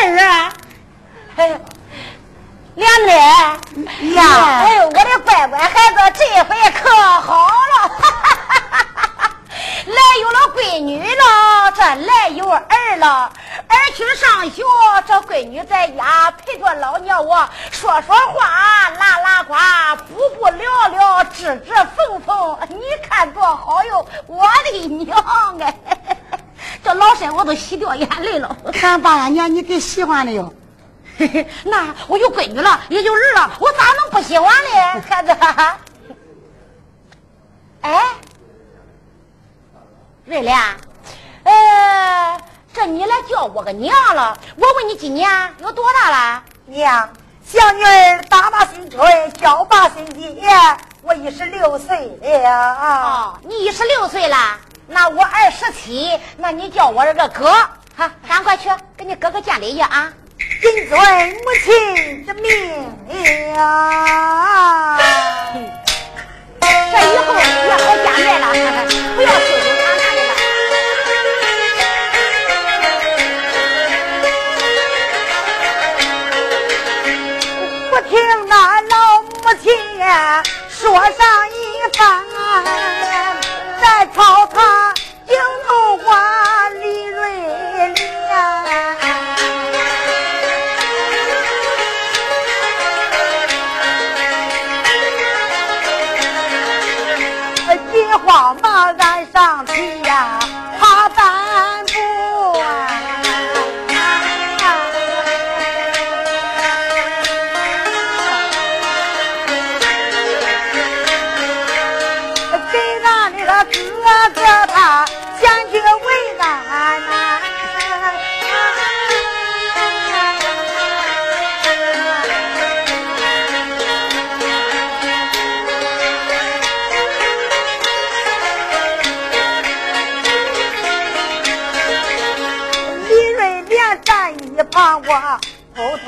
事啊？哎，莲莲呀，哎呦，我的乖乖孩子，这回可好了，来有了闺女了，这来有儿了。儿去上学，这闺女在家陪着老娘我说说话，拉拉呱，补补聊聊，织织缝缝，你看多好哟！我的娘哎，这老身我都洗掉眼泪了。看爸娘你给喜欢的哟。那我有闺女了，也有儿了，我咋能不喜欢呢？孩子，哎，瑞莲，呃。这你来叫我个娘了？我问你今年有多大了？娘，小女儿打把新春，叫把新年，我一十六岁了哦！你一十六岁了，那我二十七，那你叫我这个哥，哈，赶快去给你哥哥见礼去啊！谨遵母亲之命呀！这以后也好见面了，不要羞羞答答的了。不听那老母亲说上一番，在朝堂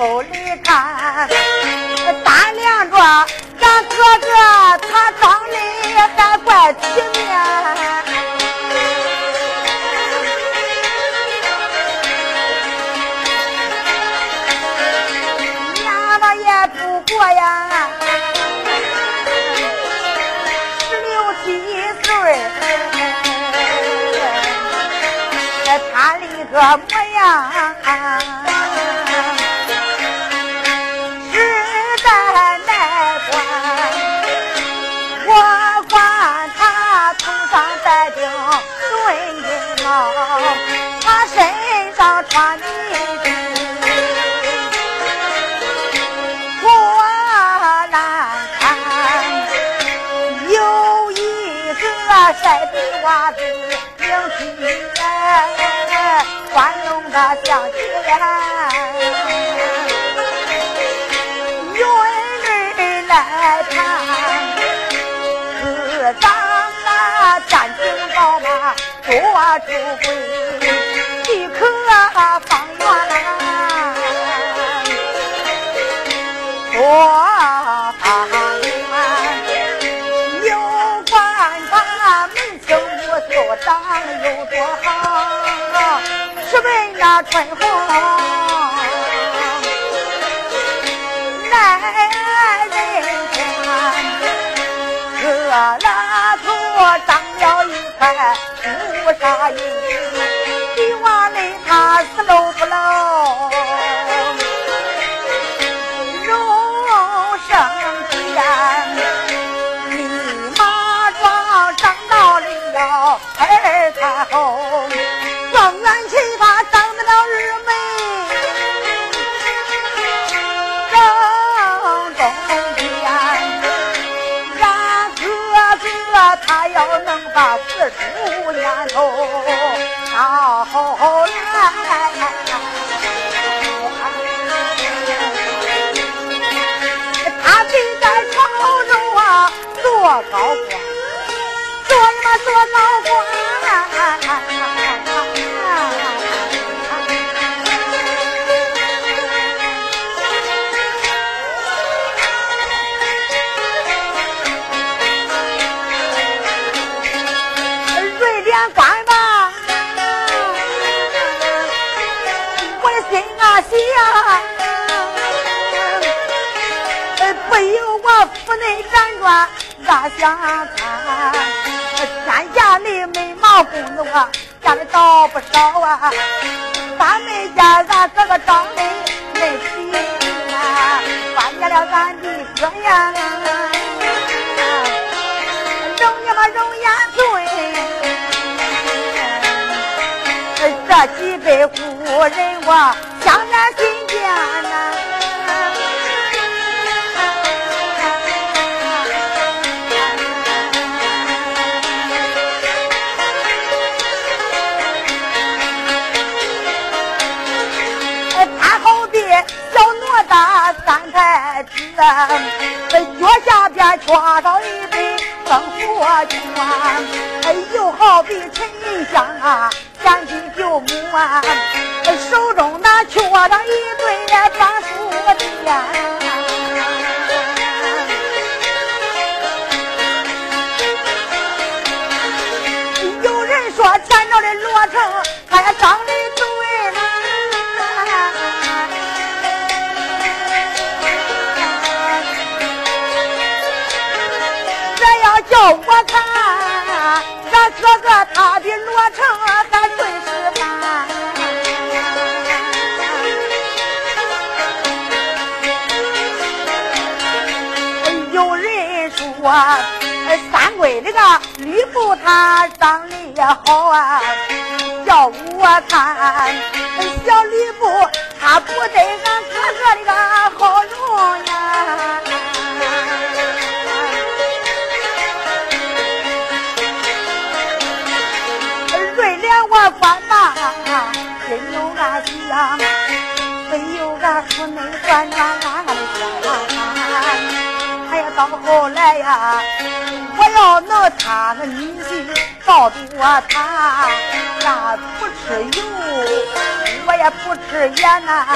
偷偷的看，打量着咱哥哥，他长得还怪体面。不过呀，十六七岁，他那个马多出贵，即可方圆做方圆，有关他门清目秀，长得有多好，十分那春红。朱砂高官，做嘛做高官？瑞典官吧，我的心啊啊，不由我府内辗转。咋想看？天下的美貌公子我见的倒不少啊，咱们家咱哥哥长得没皮啊，关键了咱的哥呀，容你们容颜醉，这几辈故人我想在心间下边缺少一杯生活泉，又好比沉香啊，三匹九母啊，手中那缺少一对专属钿。有人说前朝的罗成，他也长得不他长得也好啊，叫我看，小吕布他不得俺哥哥的个好容呀。我管吧，真有俺想，没有俺府内管着俺的想。哎呀，到后来呀，要能谈个女婿，抱住我他，那不吃油，我也不吃盐呐，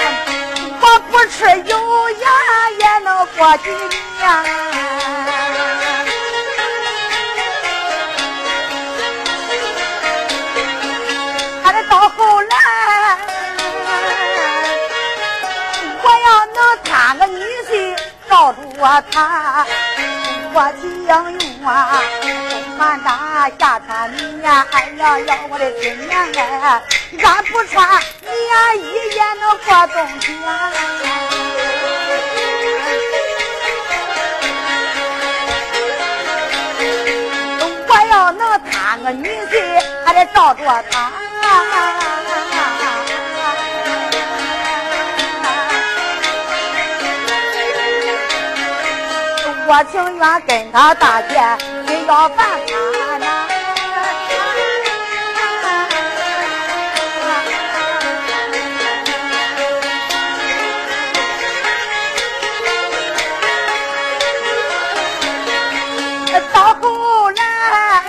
我不吃油盐也能过几年。到后来，我要能谈个女婿，罩住我他，我情用啊，满大下穿棉，哎呀呀，我的亲娘哎，俺不穿棉衣也能过冬天。我要能谈个女婿，还得罩着他。我情愿跟他大姐要犯他呐。到后来，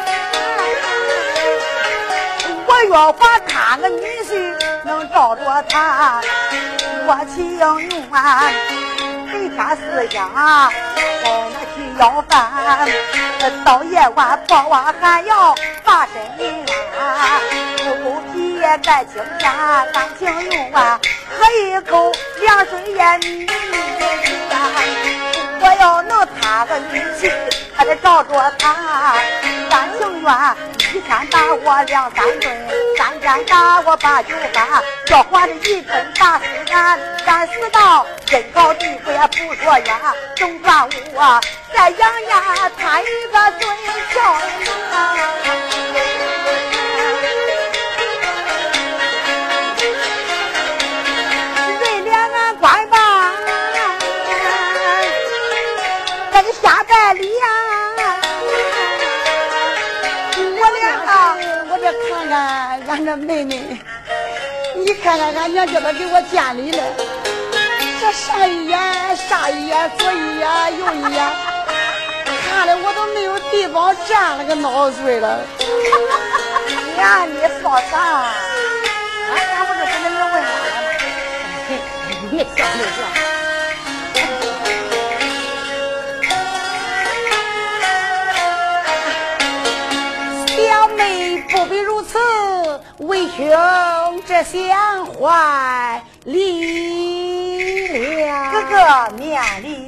我要把他个女婿能找着他，我情愿给他思想。要饭，到夜晚破瓦还要把身啊，不狗皮也盖青天，干情用啊，喝一口凉水也腻呀。我要能擦个女婿，还得照着他，干情愿一天打我两三顿，三天打我八九番，叫唤的一顿打死俺，咱死到天高地厚也不说远，总算我。再养呀，他一个最漂俺这妹妹，你看看俺娘叫她给我见礼了，这上一眼，下一眼，左一眼，右一眼。看的我都没有地方站了，个脑碎了。呀，你说啥？俺俺不是跟你问了吗？你别笑那个。为兄这想怀里了。哥哥面里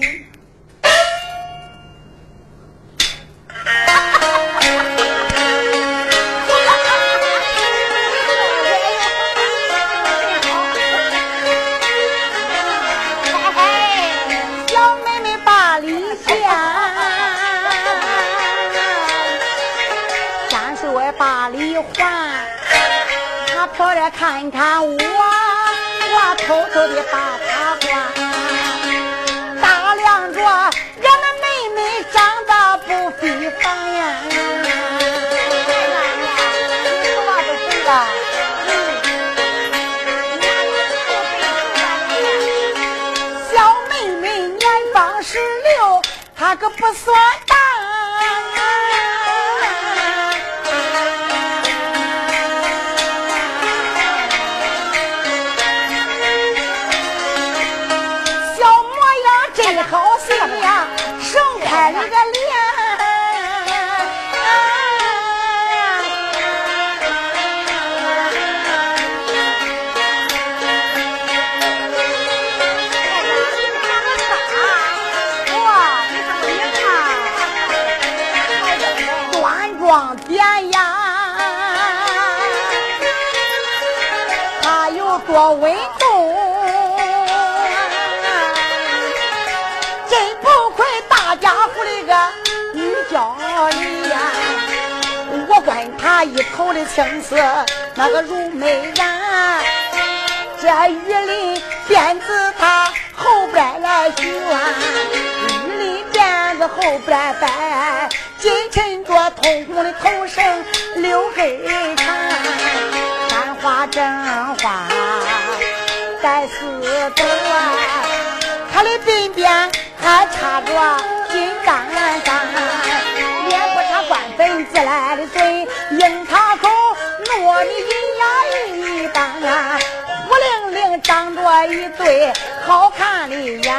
后边摆，紧衬着通红的头绳，刘黑长，簪花正花带丝朵，他的鬓边还插着金刚簪。也不插官粉自来的嘴，樱桃口糯米银牙一般，胡灵灵长着一对好看的眼。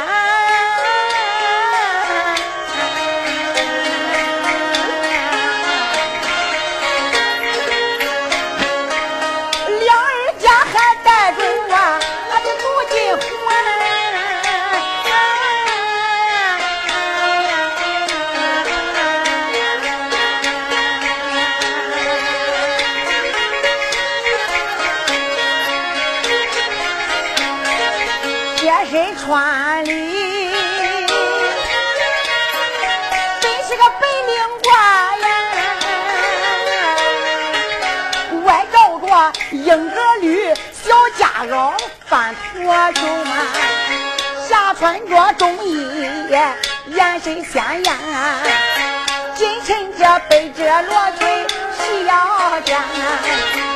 翻驼球嘛，下穿着中衣，眼神鲜艳，紧衬着背着罗裙细腰间，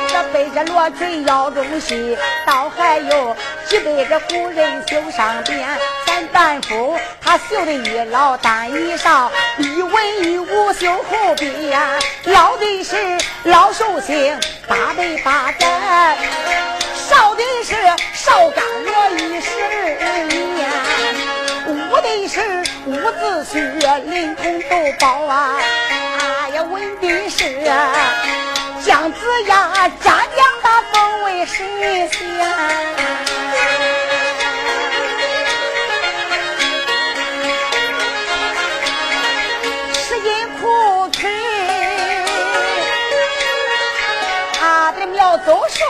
这背着罗裙腰中细，倒还有几对个古人绣上边。咱单夫他绣的一老单一少，一文一武绣后边，老的是老寿星八辈八载，少的是少干我一十年，武的是伍子胥临潼都保啊，哎呀文的是姜子牙战将他封为神仙。是因苦腿，他的苗走瘦，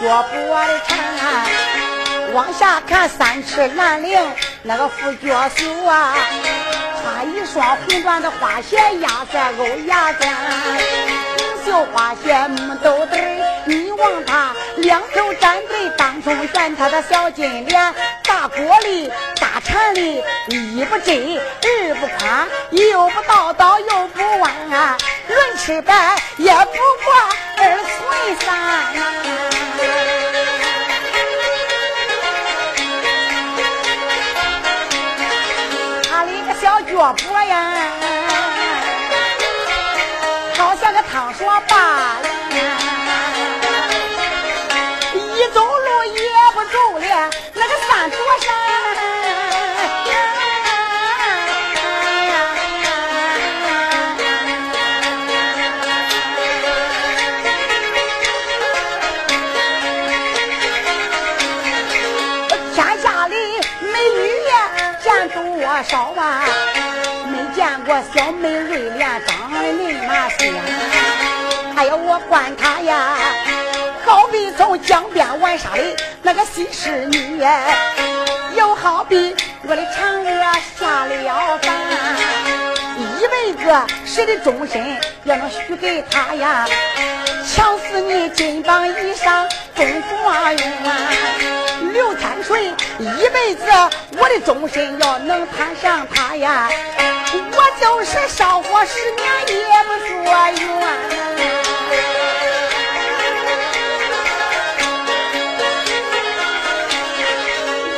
也做不的缠。往下看三尺兰陵那个副脚袖啊，穿一双红缎的花鞋压在欧牙间，红绣花鞋木豆豆儿，你望他两头站队，当中选他的小金莲，大锅里大铲里，一不真二不宽，又不倒倒又不弯，论吃白也不过二寸三。婆婆呀，好像个淌说罢了，一走路也不中了，那个山多深？天下的美女呀，见多少啊？没见过小美瑞莲长得那么香。还要我管她呀，好比从江边玩沙的那个西施女，又好比我的嫦娥下了凡。一辈子谁的终身也能许给他呀？强死你金榜一上中状元，刘天水一辈子我的终身要能攀上他呀，我就是少活十年也不说冤。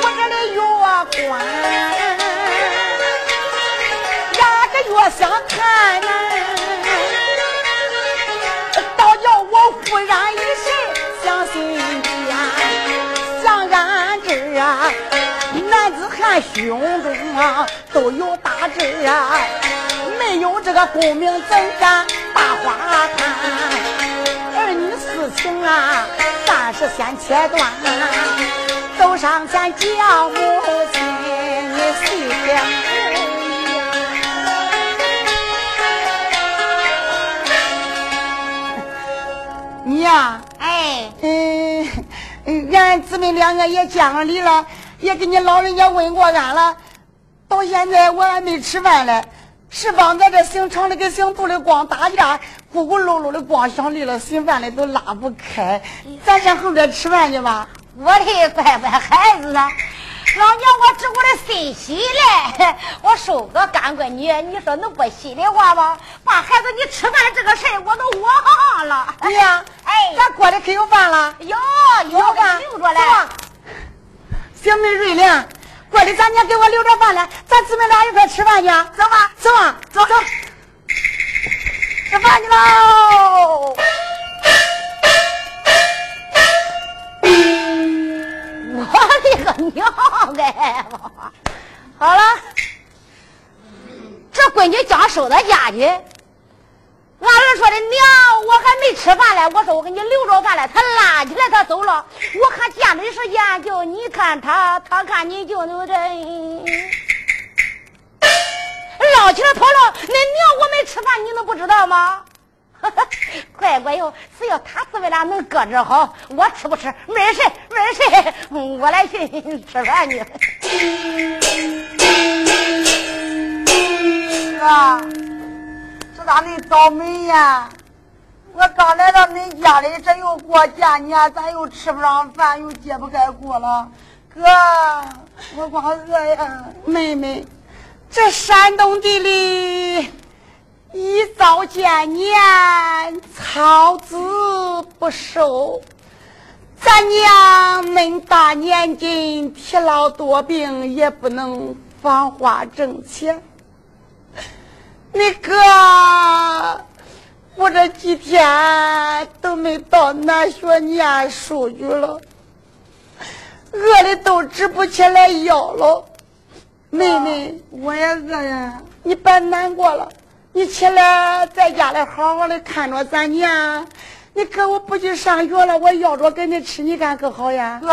我这里月官。我想看，男子汉胸中啊都有大志啊，没有这个功名怎敢大花谈？儿女私情啊，暂时先切断，走上前叫母亲，你细听。你呀，哎，嗯，俺姊妹两个也见了礼了，也给你老人家问过俺了。到现在我还没吃饭嘞，是帮咱这姓常的跟姓杜的光打架，咕咕噜噜的光想离了心饭的都拉不开。咱上后边吃饭去吧。我的乖乖孩子啊！老娘我知我的心喜嘞，我收个干闺女，你说能不心里话吗？把孩子你吃饭的这个事我都忘了。对呀，哎，咱锅里可有饭了？有有饭留着嘞。小妹瑞玲，过里咱娘给我留着饭了，咱姊妹俩一块吃饭去。走吧，走吧，走走，吃饭去喽。我的个娘哎！好了，这闺女刚收到家去，俺儿说的娘，我还没吃饭嘞。我说我给你留着饭嘞。他拉起来他走了。我看见的时间就你看他，他看你就那这，捞起来跑了。那娘我没吃饭，你能不知道吗？乖乖哟，只要他姊妹俩能搁这好，我吃不吃没事没事，我来去吃饭去。啊，咋的倒霉呀？我刚来到恁家里，这又过佳年，咱又吃不上饭，又揭不开锅了。哥，我光饿呀！妹妹，这山东地里。一早见年，草籽不收。咱娘恁大年纪，体劳多病，也不能放花挣钱。你哥，我这几天都没到南学念书去了，饿的都直不起来腰了。妹妹，我也饿呀，你别难过了。你起来，在家里好好的看着咱娘。你哥我不去上学了，我要着给你吃，你看可好呀？哥，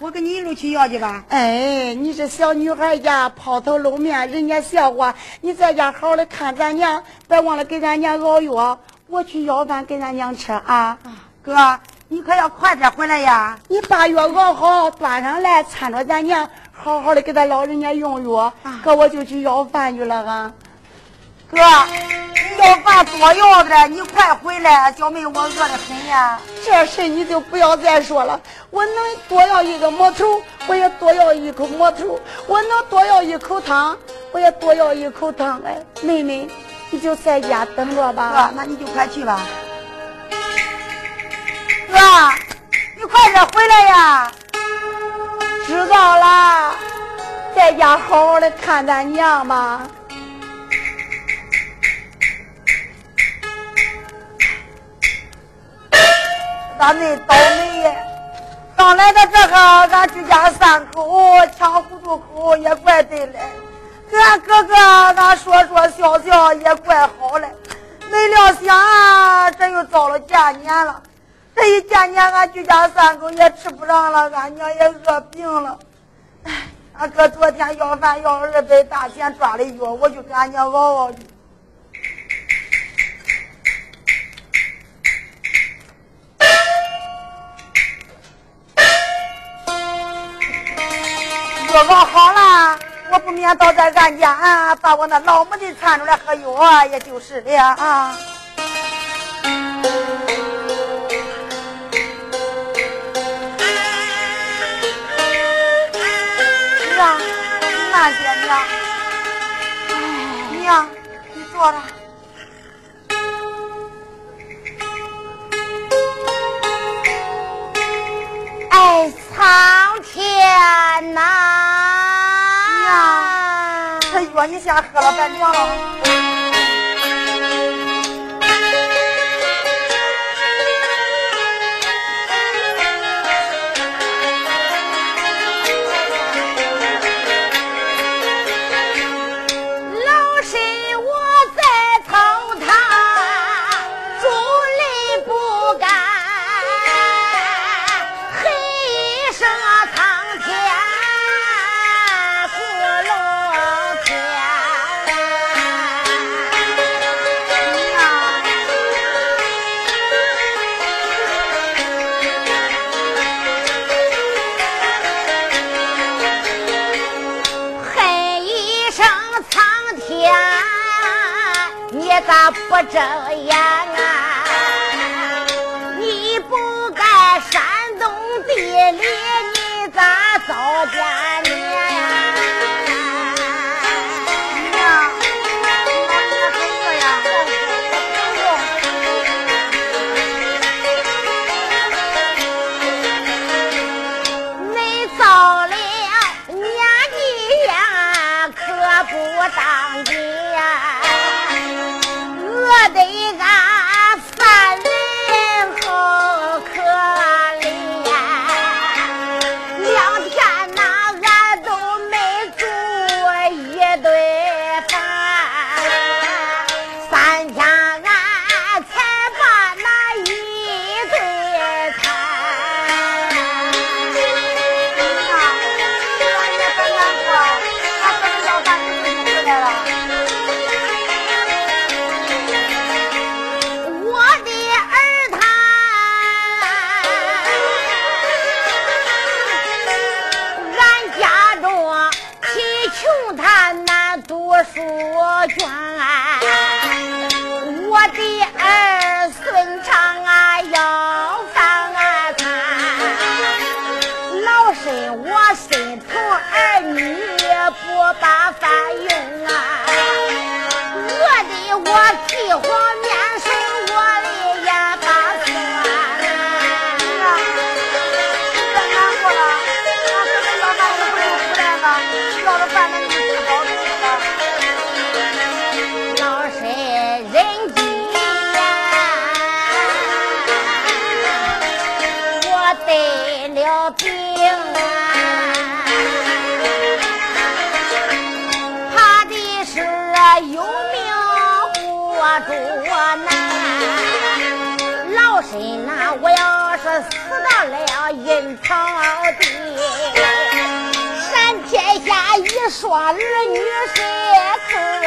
我跟你一路去要去吧。哎，你这小女孩家抛头露面，人家笑话。你在家好好的看咱娘，别忘了给咱娘熬药。我去要饭给咱娘吃啊。哥，你可要快点回来呀！你把药熬好，端上来，搀着咱娘，好好的给咱老人家用药。哥，我就去要饭去了啊。哥，你要饭多要的，你快回来，小妹我饿得很呀。这事你就不要再说了。我能多要一个馍头，我也多要一口馍头；我能多要一口汤，我也多要一口汤。哎，妹妹，你就在家等着吧。哥，那你就快去吧。哥，你快点回来呀！知道啦，在家好好的看咱娘吧。咋那倒霉呀？刚来到这个，俺居家三口抢糊涂口也怪对嘞。跟俺哥哥，俺说说笑笑也怪好嘞。没料想，这又遭了佳年了。这一佳年，俺居家三口也吃不上了，俺娘也饿病了。哎，俺哥昨天要饭要二百大钱抓的药，我就给俺娘熬熬去。我好了，我不免倒在俺家，把我那老母的搀出来喝药，也就是了。娘，慢些，娘。娘，你坐着。哎，苍你先喝了，别凉了。咋病，怕的是有命活多难，老身呐，我要是死到了阴曹地，三天下一双儿女谁可怜？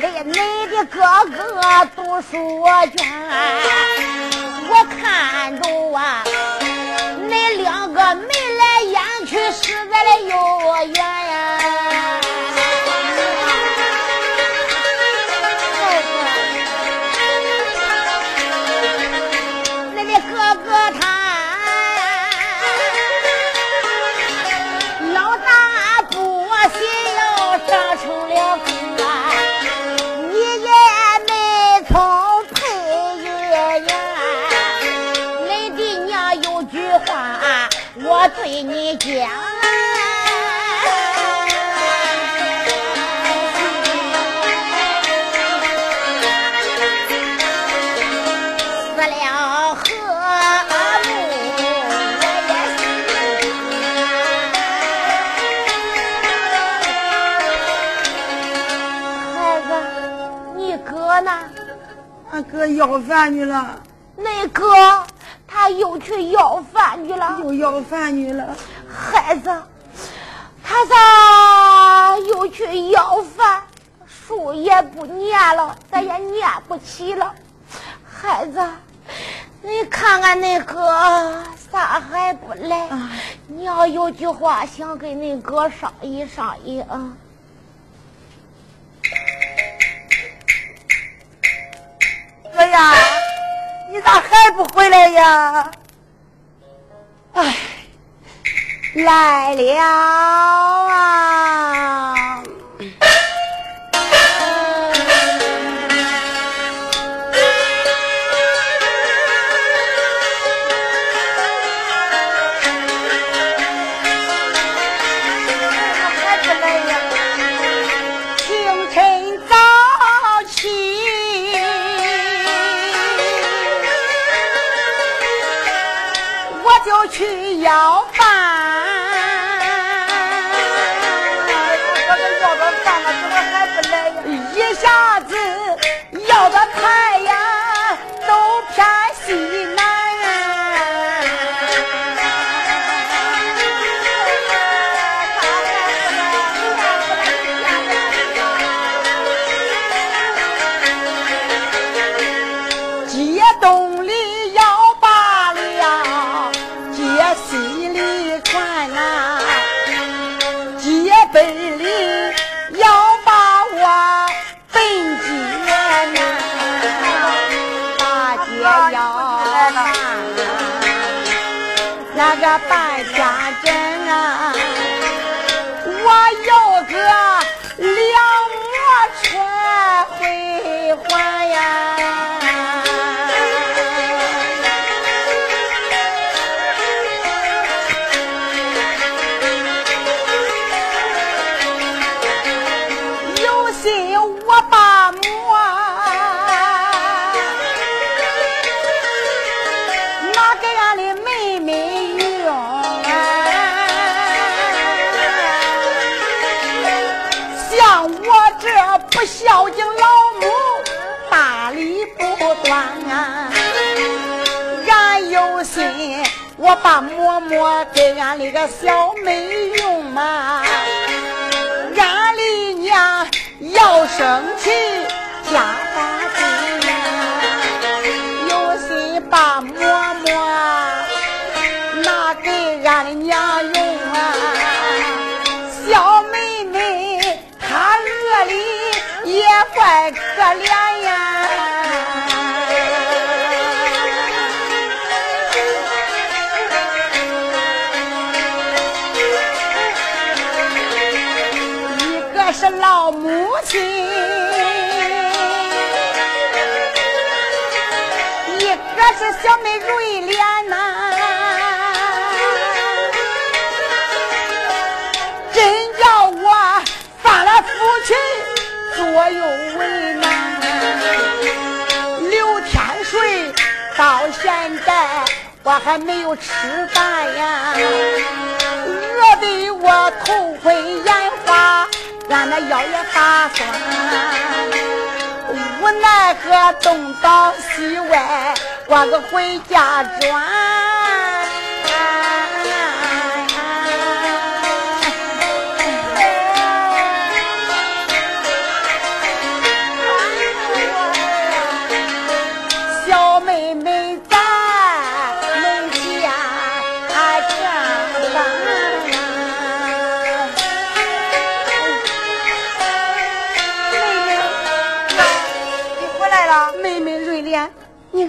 来，你的哥哥读书卷，我看着啊，你两个眉来眼去，实在的有缘对你讲。孩子，你哥呢？俺哥要饭去了。那哥？他又去要饭去了，又要饭去了。孩子，他咋又去要饭？书也不念了，咱也念不起了。孩子，你看看那哥咋还不来？你要有句话想跟那哥商议商议啊。哥呀！不回来呀？哎，来了啊！还没有吃饭呀，饿得我头昏眼花，俺那腰也发酸，无奈何东倒西歪，我个回家转。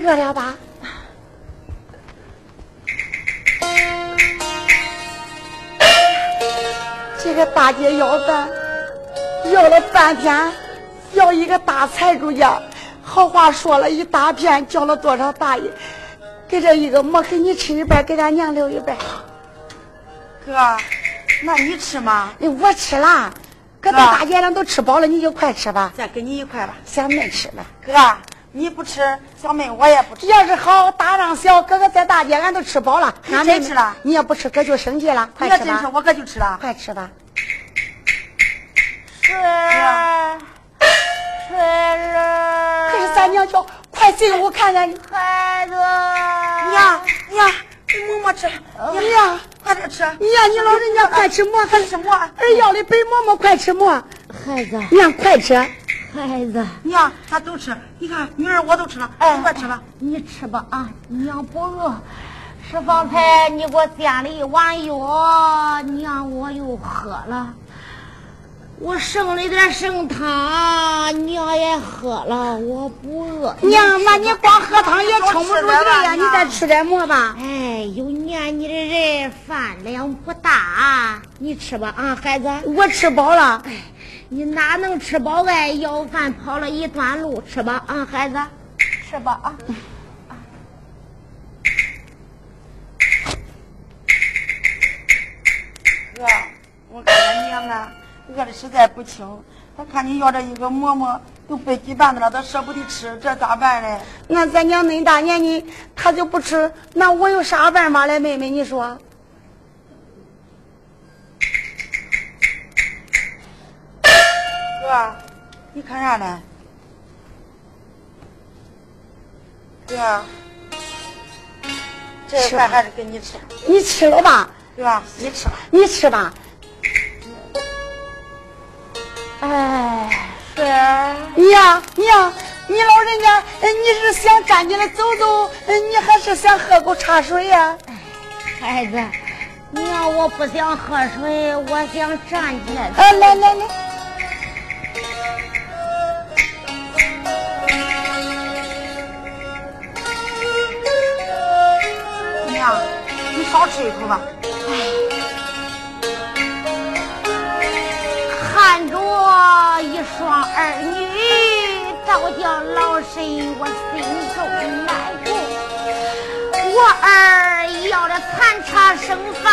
饿了吧？这个大姐要饭，要了半天，要一个大财主家，好话说了一大片，叫了多少大爷，给这一个馍给你吃一半，给咱娘留一半。哥，那你吃吗？我吃啦，可到大姐俩都吃饱了，你就快吃吧。再给你一块吧。小妹吃了。哥，你不吃，小妹我也不吃。要是好，大让小，哥哥在大街，俺都吃饱了。俺真吃了？你要不吃，哥就生气了。快吃吧。我哥就吃了。快吃吧。水儿，水儿。可是咱娘叫，快进屋看看。孩子，娘娘，馍馍吃。娘，快点吃。娘，你老人家快吃馍，快吃馍。儿要的白馍馍，快吃馍。孩子，娘快吃。孩子，娘，他都吃。你看，女儿我都吃了。哎，快吃吧。你吃吧啊，娘不饿。是方才你给我煎了一碗药，娘我又喝了。我剩了点剩汤，娘也喝了，我不饿。娘，那你光喝汤也撑不住劲呀，你再吃点馍吧。哎，有念你的人饭量不大，你吃吧啊，孩子。我吃饱了。哎，你哪能吃饱哎？要饭跑了一段路，吃吧啊，孩子，吃吧啊。哥，我看俺娘啊。饿的实在不轻，他看你要这一个馍馍都背几瓣子了，他舍不得吃，这咋办嘞？那咱娘恁大年纪，他就不吃，那我有啥办法嘞？妹妹，你说？哥，你看啥嘞？哥，这饭还是给你吃，你吃了吧？对吧，你吃吧，你吃吧。哎，是娘娘，你老人家，你是想站起来走走，你还是想喝口茶水呀？孩子，娘，我不想喝水，我想站起来。啊，来来来，娘，你少吃一口吧。哎，看着一双儿女倒叫老身我心中难过，我儿要了残茶剩饭，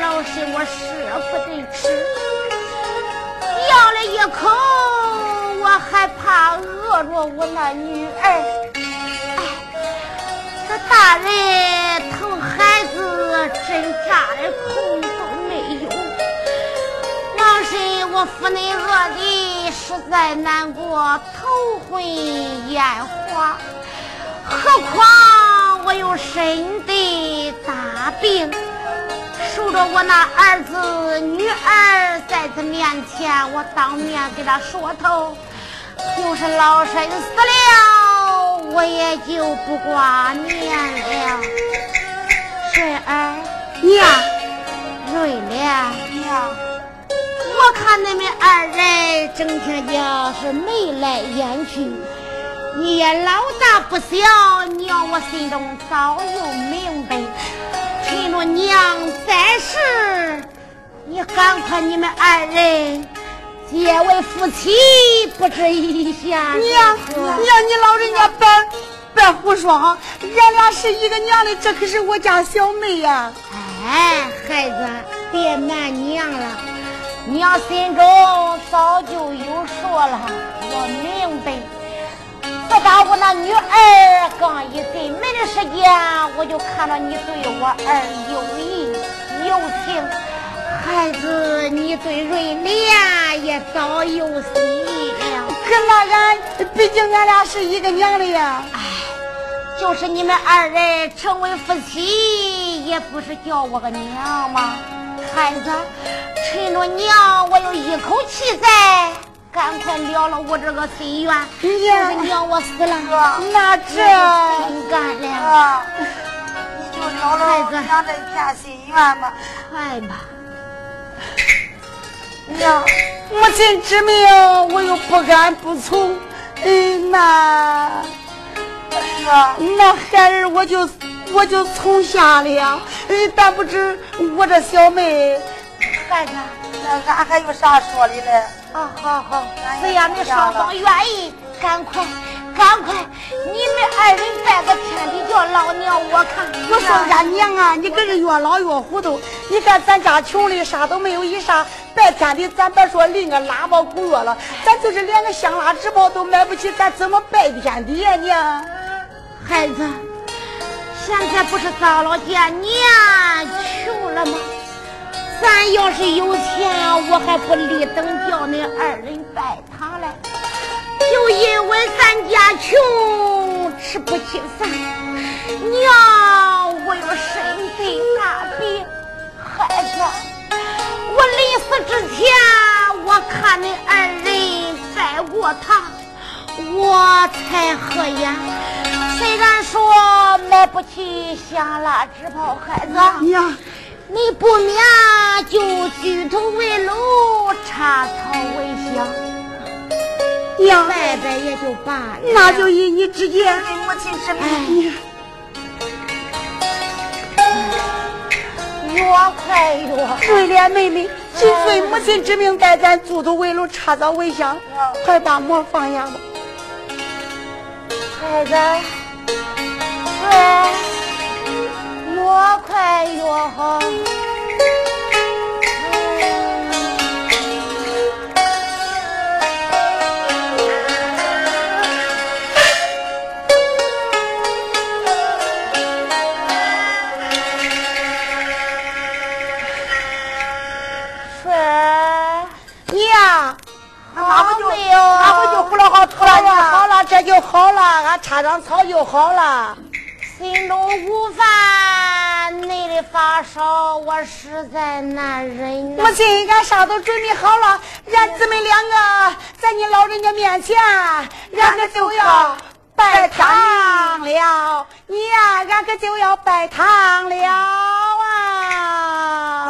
老身我舍不得吃，要了一口还怕饿着我那女儿。哎，这大人疼孩子，真扎的空都没有。老身我腹内饿的。实在难过，头昏眼花，何况我又生的大病，守着我那儿子女儿在他面前，我当面给他说透，就是老身死了，我也就不挂念了。顺儿，娘，瑞莲，娘。我看你们二人整天讲是眉来眼去，你也老大不小，娘我心中早有明白。趁着娘在世，你赶快你们二人结为夫妻，不值一下。娘娘，你老人家别别胡说哈，俺俩是一个娘的，这可是我家小妹呀。哎，孩子，别瞒娘了。娘心中早就有数了，我明白。自打我那女儿刚一进门的时间，我就看到你对我儿有意有情。孩子，你对瑞莲也早有心意了。可那俺，毕竟俺俩是一个娘的呀。哎，就是你们二人成为夫妻，也不是叫我个娘吗？孩子。趁着娘，我有一口气在，赶快了了我这个心愿。娘，娘我死了，那这心干了。你就了了娘这片心愿吧，快吧。娘，母亲之命，我又不敢不从。嗯，那，那孩儿我就我就从下了，但不知我这小妹孩子，那俺还有啥说的嘞？啊，好好，只要你双方愿意，赶快。赶快，你们二人拜个天地叫老娘，我看。我说俺娘啊，你可是越老越糊涂。你看咱家穷的啥都没有，一啥拜天地，咱别说拎个喇叭鼓乐了，咱就是连个香蜡纸包都买不起，咱怎么拜天地呀娘？孩子，现在不是到了家年穷了吗？咱要是有钱，我还不立等叫恁二人拜堂嘞。就因为咱家穷，吃不起饭。娘，我有身病大病，孩子，我临死之前，我看你二人拜过他，我才合眼。虽然说买不起香蜡纸包，孩子，娘，你不免就举头为楼，插草为香。娘，拜拜也就罢了，那就以你之见。母亲之命，越快越对了，妹妹，谨遵母亲之命，带咱祖祖为炉，插灶为香，快把馍放下吧。孩子，对，越快越好。这就好了，俺插上草就好了。心中无烦，你的发烧我实在难忍。母亲，俺啥都准备好了，俺姊妹两个在你老人家面前，俺可就要拜堂了。你呀，俺可就要拜堂了啊！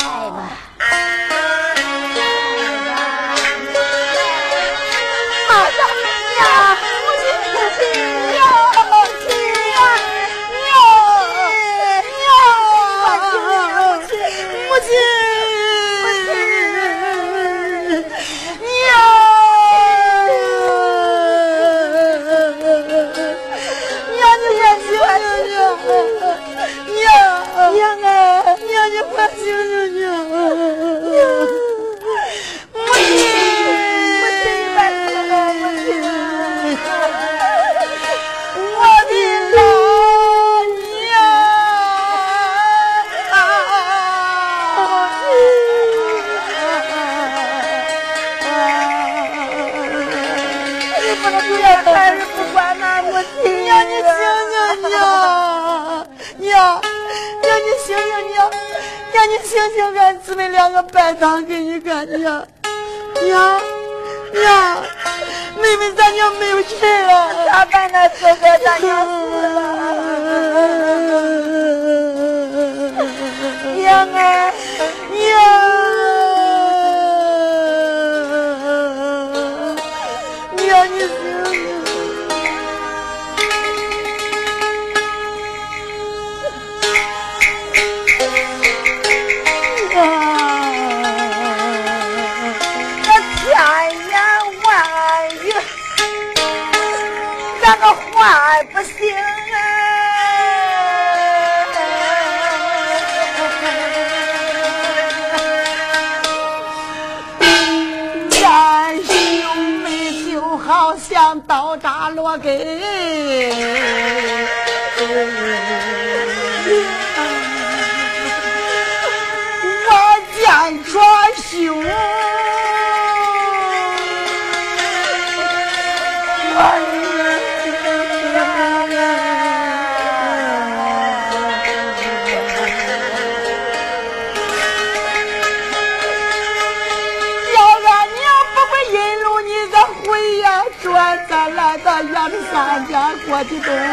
俺家过的多，娘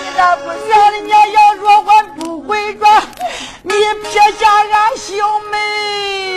你咋不娘的？娘要若还不回转，你撇下俺小妹。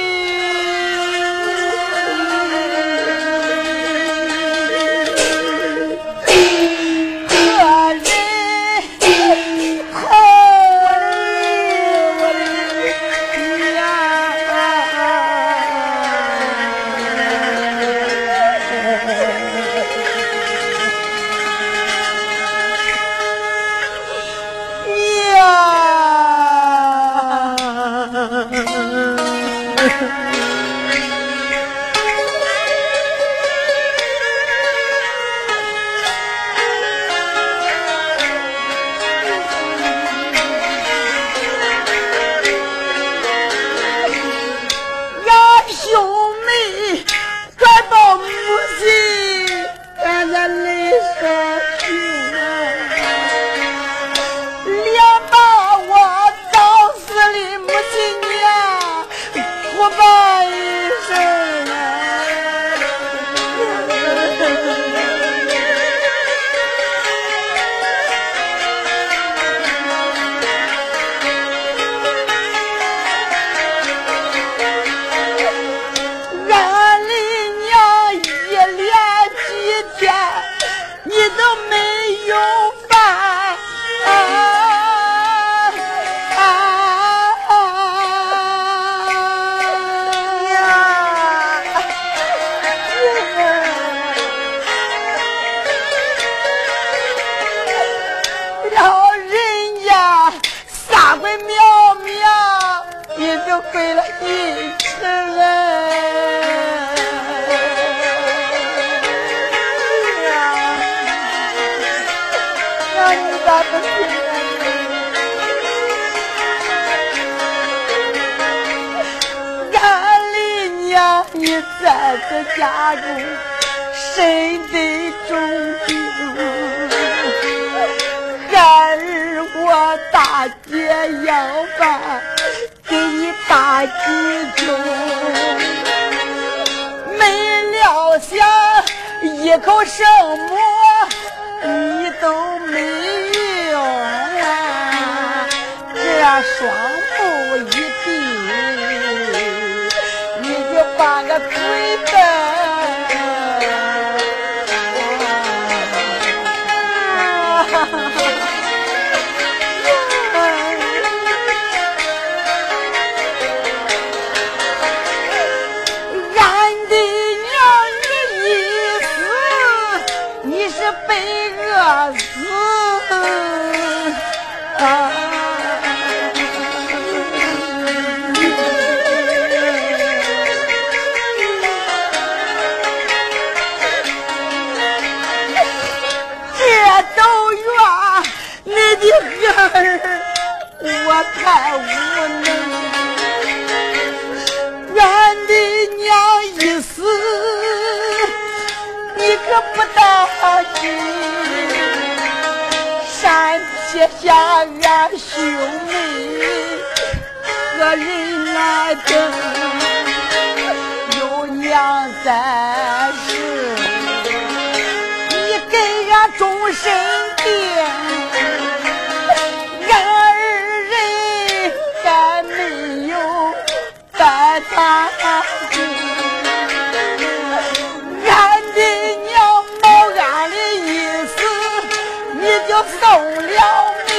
送了命，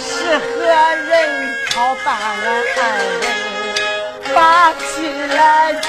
是何人操办案，把起来争？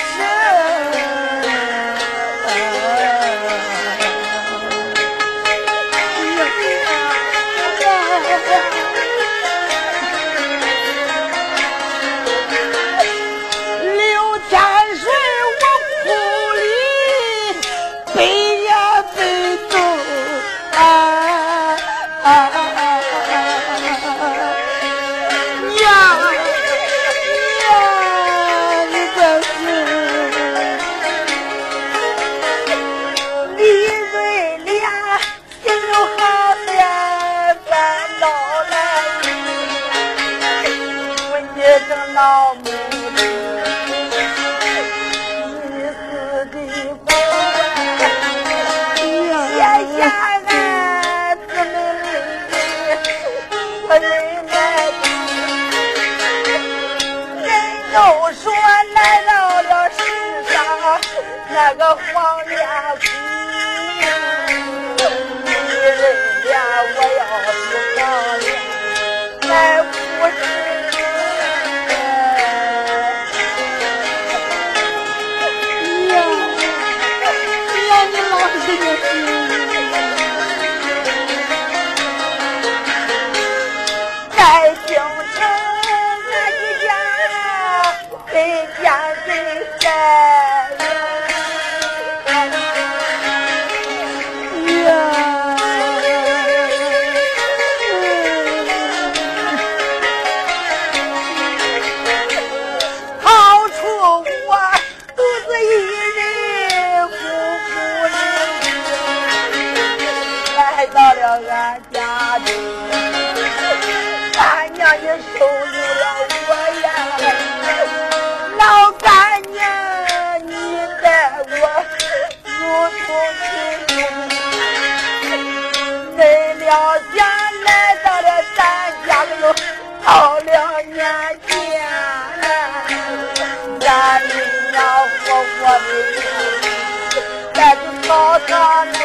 all gone.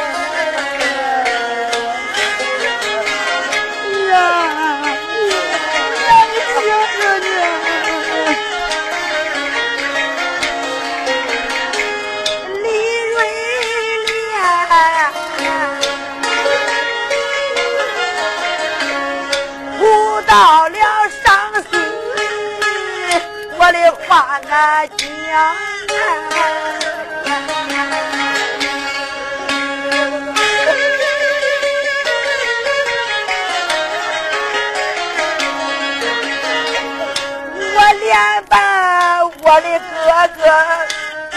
个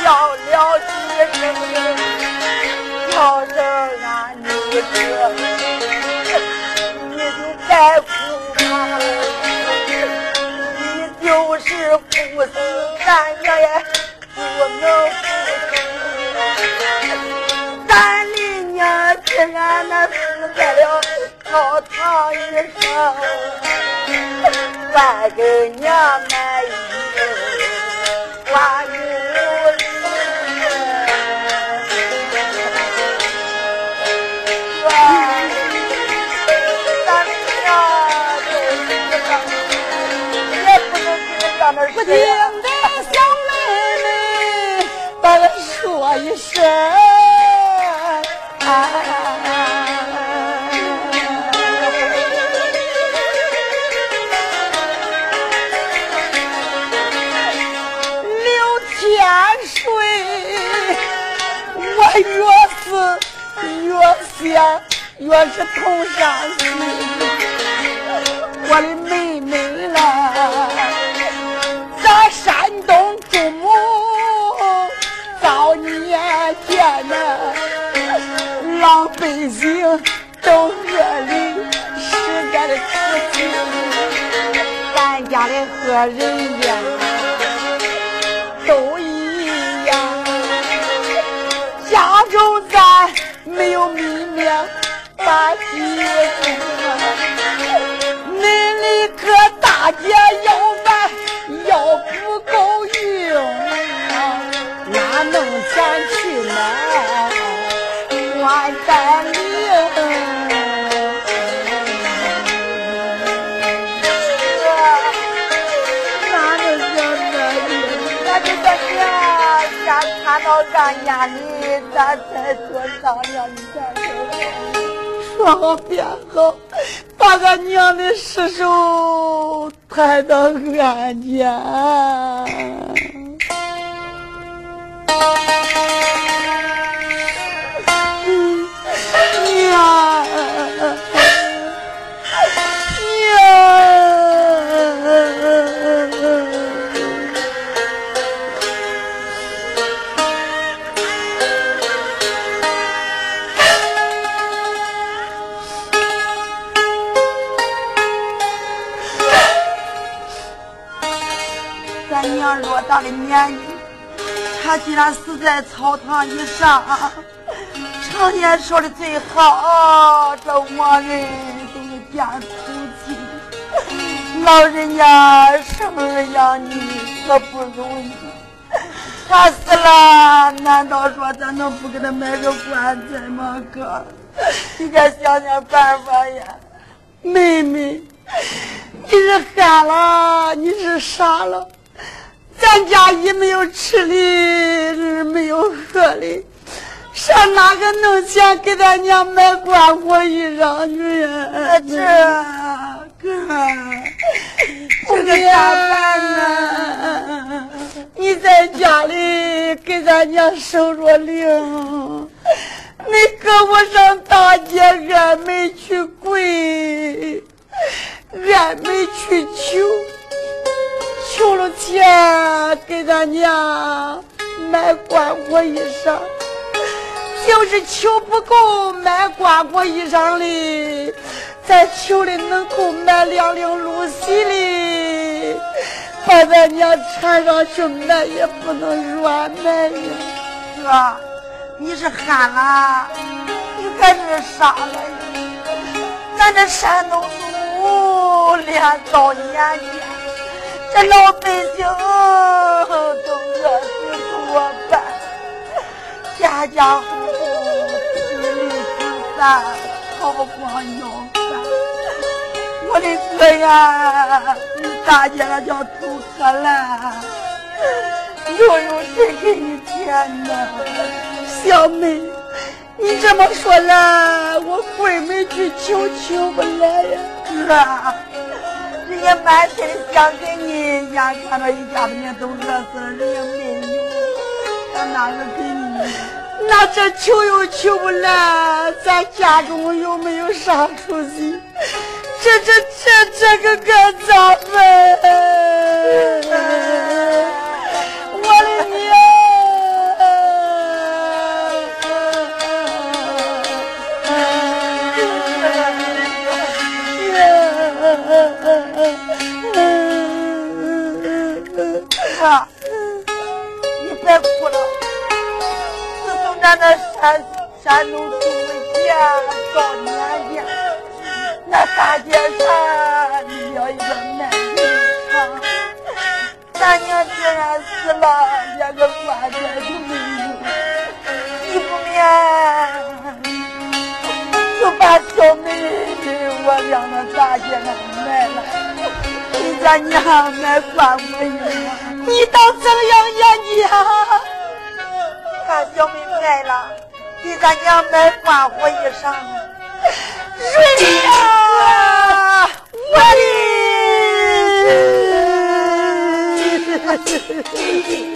叫了几声，叫声俺女子，你就别哭吧，你就是不死，咱娘也不能不死。咱的娘既然那死在了草堂一上，咱给娘买越是越想越是痛伤心，我的妹妹啦。在山东祖母早年间呐，老百姓都恶里实在的吃惊，咱家的和人家都把鸡煮，恁里可大姐要饭。要不够用，哪能钱去买官带领？哪能叫这的？那就咱娘先看到俺家里，咱再说商量一下。说好便好，把俺娘的尸首抬到俺家。娘，娘。娘偌大的年纪，她竟然死在草堂以上，常言说的最好，这亡人都是见土亲。老人家生儿养女可不容易，他死了，难道说咱能不给他买个棺材吗？哥，你该想想办法呀！妹妹，你是憨了，你是傻了。咱家一没有吃的，二没有喝的，上哪个弄钱给咱娘买棺椁衣裳去呀？这哥，这个咋办呢？你在家里给咱娘守着灵，你搁我上大街俺没去跪，俺没去求。求了钱给咱娘买棺椁衣裳，就是求不够买棺椁衣裳的，咱求的能够买两领露西的，把咱娘缠上去卖也不能软卖呀。哥，你是憨了，你可是傻了！咱这山东祖母连早年间。这老百姓都饿死多半，家家户户妻离子散，逃光要饭。我的哥呀，你大姐那叫土可烂，又有谁给你钱呢？小妹，你这么说来，我闺女去求求不来呀，哥。人家满心的想给你，眼看着一家子人都饿死了，人家没有，他哪个给你？那这求又求不来，咱家中又没有啥出息，这这这这个该咋办？哥，你别哭了。自从咱那山山东出了家，到年家，那大街上你要一个卖艺咱娘既然死了，连个棺材都没有，你不免就把小妹我两那大街上卖了，给咱娘买棺木用。你当怎样呀你？把小妹来了，给俺娘买花火衣裳。瑞呀，我的。